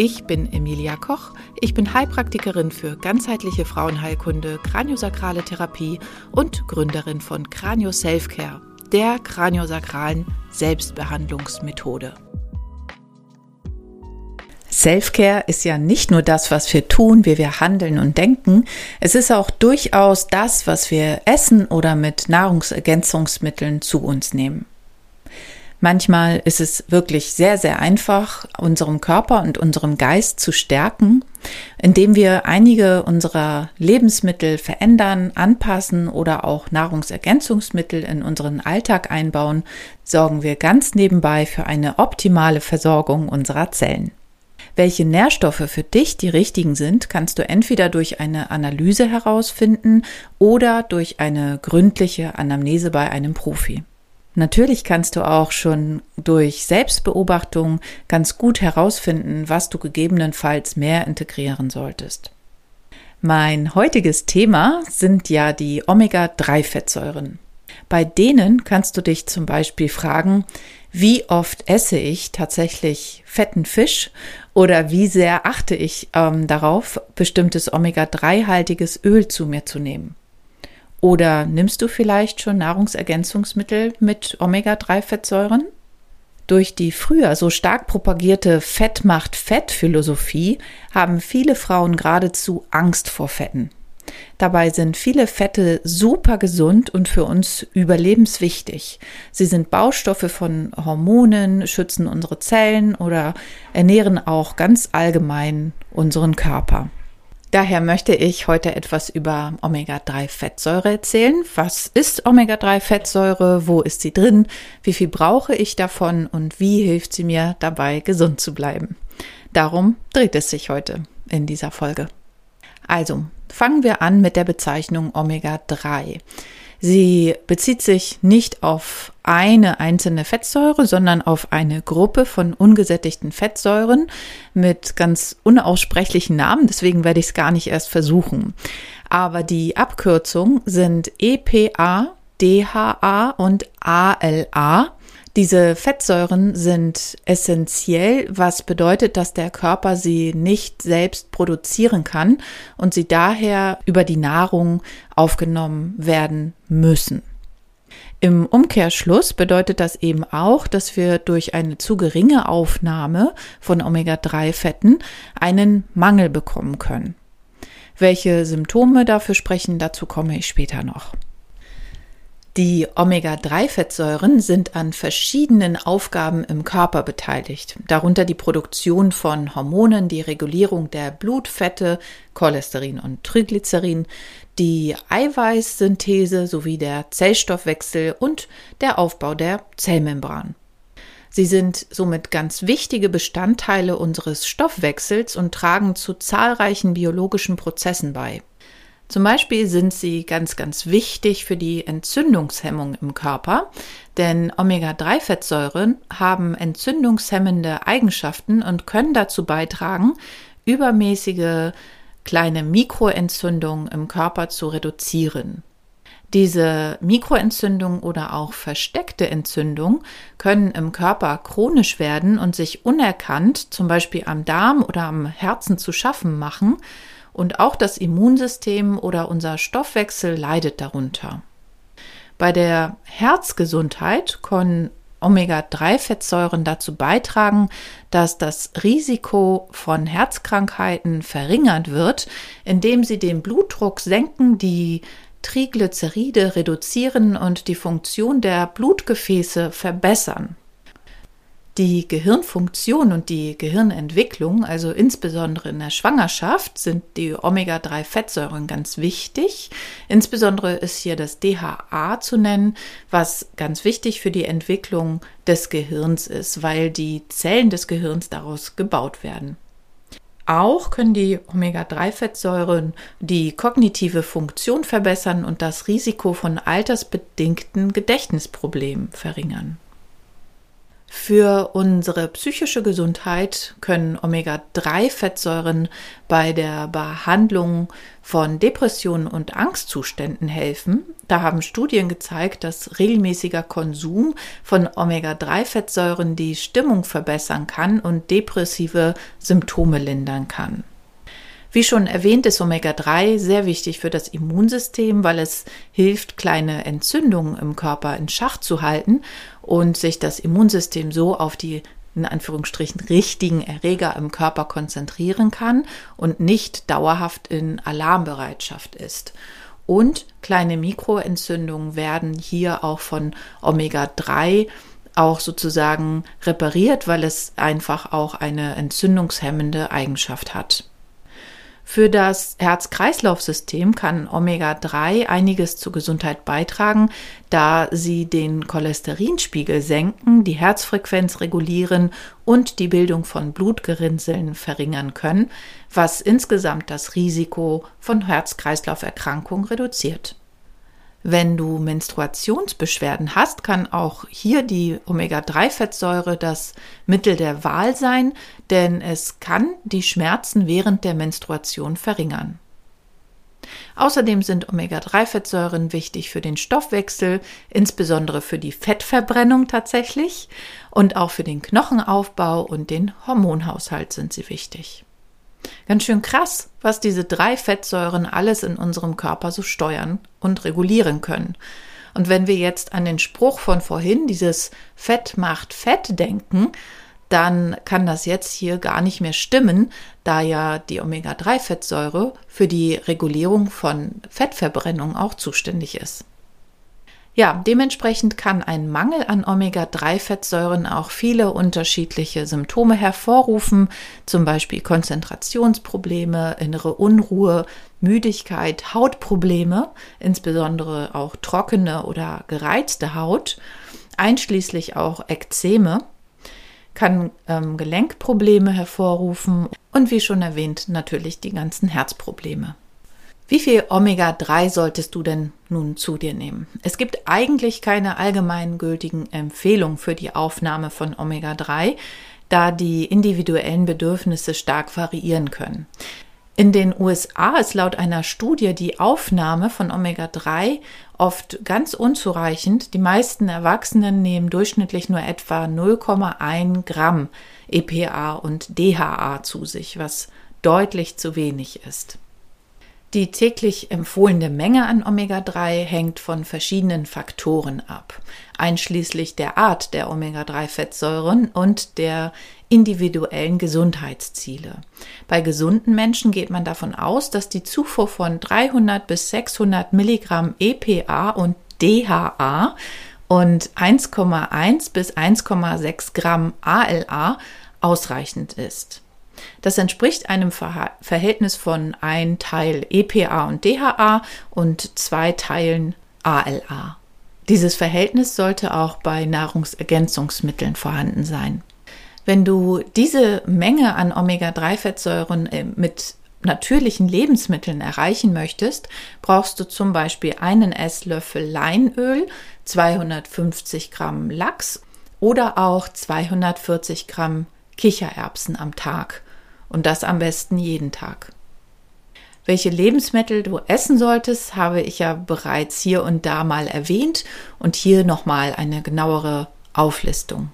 Ich bin Emilia Koch. Ich bin Heilpraktikerin für ganzheitliche Frauenheilkunde, kraniosakrale Therapie und Gründerin von Kranio Selfcare, der kraniosakralen Selbstbehandlungsmethode. Selfcare ist ja nicht nur das, was wir tun, wie wir handeln und denken. Es ist auch durchaus das, was wir essen oder mit Nahrungsergänzungsmitteln zu uns nehmen. Manchmal ist es wirklich sehr, sehr einfach, unserem Körper und unserem Geist zu stärken, indem wir einige unserer Lebensmittel verändern, anpassen oder auch Nahrungsergänzungsmittel in unseren Alltag einbauen, sorgen wir ganz nebenbei für eine optimale Versorgung unserer Zellen. Welche Nährstoffe für dich die richtigen sind, kannst du entweder durch eine Analyse herausfinden oder durch eine gründliche Anamnese bei einem Profi. Natürlich kannst du auch schon durch Selbstbeobachtung ganz gut herausfinden, was du gegebenenfalls mehr integrieren solltest. Mein heutiges Thema sind ja die Omega-3-Fettsäuren. Bei denen kannst du dich zum Beispiel fragen, wie oft esse ich tatsächlich fetten Fisch oder wie sehr achte ich ähm, darauf, bestimmtes Omega-3-haltiges Öl zu mir zu nehmen. Oder nimmst du vielleicht schon Nahrungsergänzungsmittel mit Omega-3-Fettsäuren? Durch die früher so stark propagierte Fett macht Fett Philosophie haben viele Frauen geradezu Angst vor Fetten. Dabei sind viele Fette super gesund und für uns überlebenswichtig. Sie sind Baustoffe von Hormonen, schützen unsere Zellen oder ernähren auch ganz allgemein unseren Körper. Daher möchte ich heute etwas über Omega-3-Fettsäure erzählen. Was ist Omega-3-Fettsäure? Wo ist sie drin? Wie viel brauche ich davon? Und wie hilft sie mir dabei, gesund zu bleiben? Darum dreht es sich heute in dieser Folge. Also, fangen wir an mit der Bezeichnung Omega-3. Sie bezieht sich nicht auf eine einzelne Fettsäure, sondern auf eine Gruppe von ungesättigten Fettsäuren mit ganz unaussprechlichen Namen. Deswegen werde ich es gar nicht erst versuchen. Aber die Abkürzungen sind EPA, DHA und ALA. Diese Fettsäuren sind essentiell, was bedeutet, dass der Körper sie nicht selbst produzieren kann und sie daher über die Nahrung aufgenommen werden müssen. Im Umkehrschluss bedeutet das eben auch, dass wir durch eine zu geringe Aufnahme von Omega-3-Fetten einen Mangel bekommen können. Welche Symptome dafür sprechen, dazu komme ich später noch. Die Omega-3-Fettsäuren sind an verschiedenen Aufgaben im Körper beteiligt, darunter die Produktion von Hormonen, die Regulierung der Blutfette, Cholesterin und Triglycerin, die Eiweißsynthese sowie der Zellstoffwechsel und der Aufbau der Zellmembran. Sie sind somit ganz wichtige Bestandteile unseres Stoffwechsels und tragen zu zahlreichen biologischen Prozessen bei. Zum Beispiel sind sie ganz, ganz wichtig für die Entzündungshemmung im Körper, denn Omega-3-Fettsäuren haben entzündungshemmende Eigenschaften und können dazu beitragen, übermäßige kleine Mikroentzündungen im Körper zu reduzieren. Diese Mikroentzündung oder auch versteckte Entzündung können im Körper chronisch werden und sich unerkannt, zum Beispiel am Darm oder am Herzen zu schaffen machen und auch das Immunsystem oder unser Stoffwechsel leidet darunter. Bei der Herzgesundheit können Omega-3-Fettsäuren dazu beitragen, dass das Risiko von Herzkrankheiten verringert wird, indem sie den Blutdruck senken, die Triglyceride reduzieren und die Funktion der Blutgefäße verbessern die Gehirnfunktion und die Gehirnentwicklung, also insbesondere in der Schwangerschaft, sind die Omega-3-Fettsäuren ganz wichtig. Insbesondere ist hier das DHA zu nennen, was ganz wichtig für die Entwicklung des Gehirns ist, weil die Zellen des Gehirns daraus gebaut werden. Auch können die Omega-3-Fettsäuren die kognitive Funktion verbessern und das Risiko von altersbedingten Gedächtnisproblemen verringern. Für unsere psychische Gesundheit können Omega-3-Fettsäuren bei der Behandlung von Depressionen und Angstzuständen helfen. Da haben Studien gezeigt, dass regelmäßiger Konsum von Omega-3-Fettsäuren die Stimmung verbessern kann und depressive Symptome lindern kann. Wie schon erwähnt, ist Omega-3 sehr wichtig für das Immunsystem, weil es hilft, kleine Entzündungen im Körper in Schach zu halten und sich das Immunsystem so auf die in Anführungsstrichen richtigen Erreger im Körper konzentrieren kann und nicht dauerhaft in Alarmbereitschaft ist. Und kleine Mikroentzündungen werden hier auch von Omega-3 auch sozusagen repariert, weil es einfach auch eine entzündungshemmende Eigenschaft hat. Für das Herz-Kreislauf-System kann Omega-3 einiges zur Gesundheit beitragen, da sie den Cholesterinspiegel senken, die Herzfrequenz regulieren und die Bildung von Blutgerinnseln verringern können, was insgesamt das Risiko von Herz-Kreislauf-Erkrankungen reduziert. Wenn du Menstruationsbeschwerden hast, kann auch hier die Omega-3-Fettsäure das Mittel der Wahl sein, denn es kann die Schmerzen während der Menstruation verringern. Außerdem sind Omega-3-Fettsäuren wichtig für den Stoffwechsel, insbesondere für die Fettverbrennung tatsächlich und auch für den Knochenaufbau und den Hormonhaushalt sind sie wichtig. Ganz schön krass, was diese drei Fettsäuren alles in unserem Körper so steuern und regulieren können. Und wenn wir jetzt an den Spruch von vorhin, dieses Fett macht Fett denken, dann kann das jetzt hier gar nicht mehr stimmen, da ja die Omega-3-Fettsäure für die Regulierung von Fettverbrennung auch zuständig ist. Ja, dementsprechend kann ein Mangel an Omega-3-Fettsäuren auch viele unterschiedliche Symptome hervorrufen, zum Beispiel Konzentrationsprobleme, innere Unruhe, Müdigkeit, Hautprobleme, insbesondere auch trockene oder gereizte Haut, einschließlich auch Ekzeme, kann ähm, Gelenkprobleme hervorrufen und wie schon erwähnt natürlich die ganzen Herzprobleme. Wie viel Omega-3 solltest du denn nun zu dir nehmen? Es gibt eigentlich keine allgemeingültigen Empfehlungen für die Aufnahme von Omega-3, da die individuellen Bedürfnisse stark variieren können. In den USA ist laut einer Studie die Aufnahme von Omega-3 oft ganz unzureichend. Die meisten Erwachsenen nehmen durchschnittlich nur etwa 0,1 Gramm EPA und DHA zu sich, was deutlich zu wenig ist. Die täglich empfohlene Menge an Omega-3 hängt von verschiedenen Faktoren ab, einschließlich der Art der Omega-3-Fettsäuren und der individuellen Gesundheitsziele. Bei gesunden Menschen geht man davon aus, dass die Zufuhr von 300 bis 600 Milligramm EPA und DHA und 1,1 bis 1,6 Gramm ALA ausreichend ist. Das entspricht einem Verhältnis von ein Teil EPA und DHA und zwei Teilen ALA. Dieses Verhältnis sollte auch bei Nahrungsergänzungsmitteln vorhanden sein. Wenn du diese Menge an Omega-3-Fettsäuren äh, mit natürlichen Lebensmitteln erreichen möchtest, brauchst du zum Beispiel einen Esslöffel Leinöl, 250 Gramm Lachs oder auch 240 Gramm Kichererbsen am Tag und das am besten jeden Tag. Welche Lebensmittel du essen solltest, habe ich ja bereits hier und da mal erwähnt und hier nochmal eine genauere Auflistung.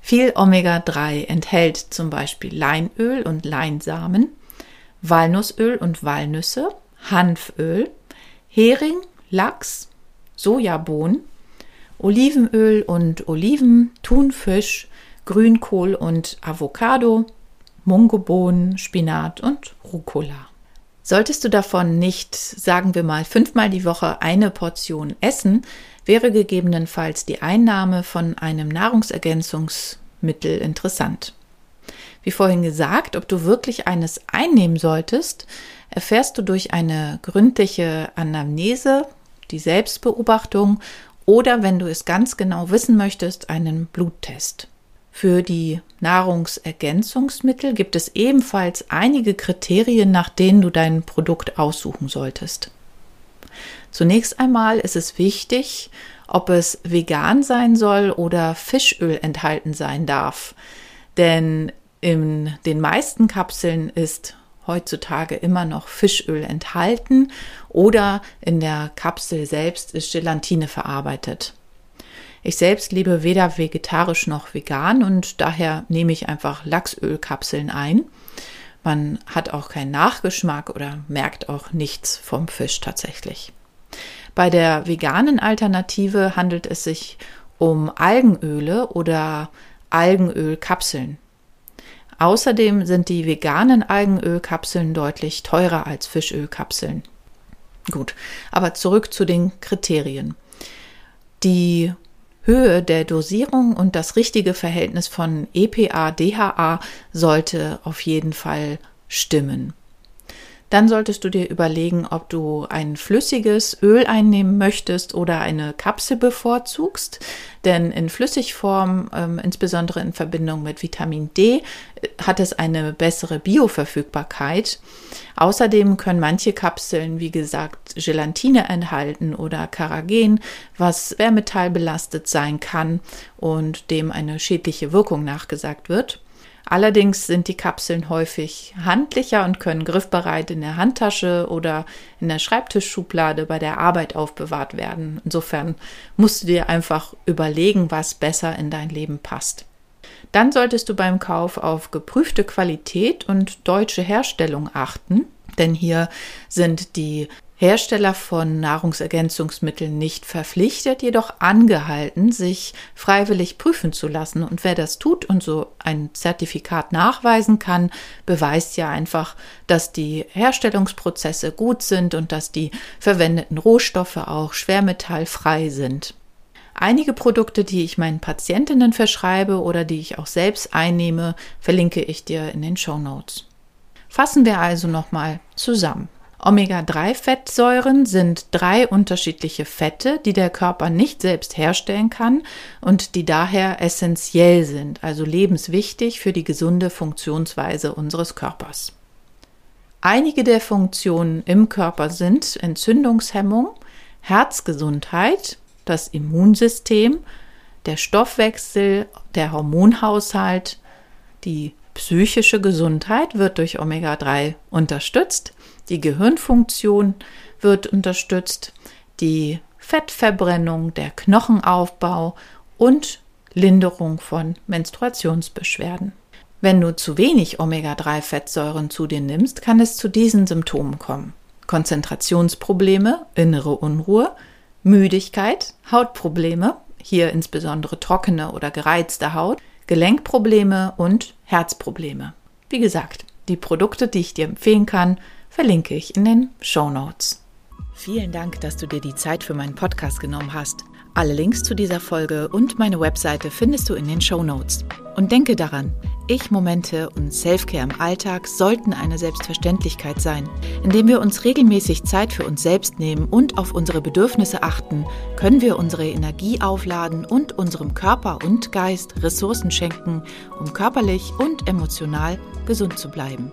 Viel Omega-3 enthält zum Beispiel Leinöl und Leinsamen, Walnussöl und Walnüsse, Hanföl, Hering, Lachs, Sojabohnen, Olivenöl und Oliven, Thunfisch, Grünkohl und Avocado, Mungobohnen, Spinat und Rucola. Solltest du davon nicht, sagen wir mal, fünfmal die Woche eine Portion essen, wäre gegebenenfalls die Einnahme von einem Nahrungsergänzungsmittel interessant. Wie vorhin gesagt, ob du wirklich eines einnehmen solltest, erfährst du durch eine gründliche Anamnese, die Selbstbeobachtung oder, wenn du es ganz genau wissen möchtest, einen Bluttest. Für die Nahrungsergänzungsmittel gibt es ebenfalls einige Kriterien, nach denen du dein Produkt aussuchen solltest. Zunächst einmal ist es wichtig, ob es vegan sein soll oder Fischöl enthalten sein darf. Denn in den meisten Kapseln ist heutzutage immer noch Fischöl enthalten oder in der Kapsel selbst ist Gelatine verarbeitet. Ich selbst lebe weder vegetarisch noch vegan und daher nehme ich einfach Lachsölkapseln ein. Man hat auch keinen Nachgeschmack oder merkt auch nichts vom Fisch tatsächlich. Bei der veganen Alternative handelt es sich um Algenöle oder Algenölkapseln. Außerdem sind die veganen Algenölkapseln deutlich teurer als Fischölkapseln. Gut, aber zurück zu den Kriterien. Die Höhe der Dosierung und das richtige Verhältnis von EPA, DHA sollte auf jeden Fall stimmen. Dann solltest du dir überlegen, ob du ein flüssiges Öl einnehmen möchtest oder eine Kapsel bevorzugst. Denn in Flüssigform, ähm, insbesondere in Verbindung mit Vitamin D, hat es eine bessere Bioverfügbarkeit. Außerdem können manche Kapseln, wie gesagt, Gelatine enthalten oder Karagen, was schwermetallbelastet sein kann und dem eine schädliche Wirkung nachgesagt wird. Allerdings sind die Kapseln häufig handlicher und können griffbereit in der Handtasche oder in der Schreibtischschublade bei der Arbeit aufbewahrt werden. Insofern musst du dir einfach überlegen, was besser in dein Leben passt. Dann solltest du beim Kauf auf geprüfte Qualität und deutsche Herstellung achten, denn hier sind die Hersteller von Nahrungsergänzungsmitteln nicht verpflichtet, jedoch angehalten, sich freiwillig prüfen zu lassen. Und wer das tut und so ein Zertifikat nachweisen kann, beweist ja einfach, dass die Herstellungsprozesse gut sind und dass die verwendeten Rohstoffe auch schwermetallfrei sind. Einige Produkte, die ich meinen Patientinnen verschreibe oder die ich auch selbst einnehme, verlinke ich dir in den Show Notes. Fassen wir also nochmal zusammen. Omega-3-Fettsäuren sind drei unterschiedliche Fette, die der Körper nicht selbst herstellen kann und die daher essentiell sind, also lebenswichtig für die gesunde Funktionsweise unseres Körpers. Einige der Funktionen im Körper sind Entzündungshemmung, Herzgesundheit, das Immunsystem, der Stoffwechsel, der Hormonhaushalt, die psychische Gesundheit wird durch Omega-3 unterstützt die Gehirnfunktion wird unterstützt, die Fettverbrennung, der Knochenaufbau und Linderung von Menstruationsbeschwerden. Wenn du zu wenig Omega-3-Fettsäuren zu dir nimmst, kann es zu diesen Symptomen kommen. Konzentrationsprobleme, innere Unruhe, Müdigkeit, Hautprobleme, hier insbesondere trockene oder gereizte Haut, Gelenkprobleme und Herzprobleme. Wie gesagt, die Produkte, die ich dir empfehlen kann, verlinke ich in den Show Notes. Vielen Dank, dass du dir die Zeit für meinen Podcast genommen hast. Alle Links zu dieser Folge und meine Webseite findest du in den Show Notes. Und denke daran, Ich-Momente und Selfcare im Alltag sollten eine Selbstverständlichkeit sein. Indem wir uns regelmäßig Zeit für uns selbst nehmen und auf unsere Bedürfnisse achten, können wir unsere Energie aufladen und unserem Körper und Geist Ressourcen schenken, um körperlich und emotional gesund zu bleiben.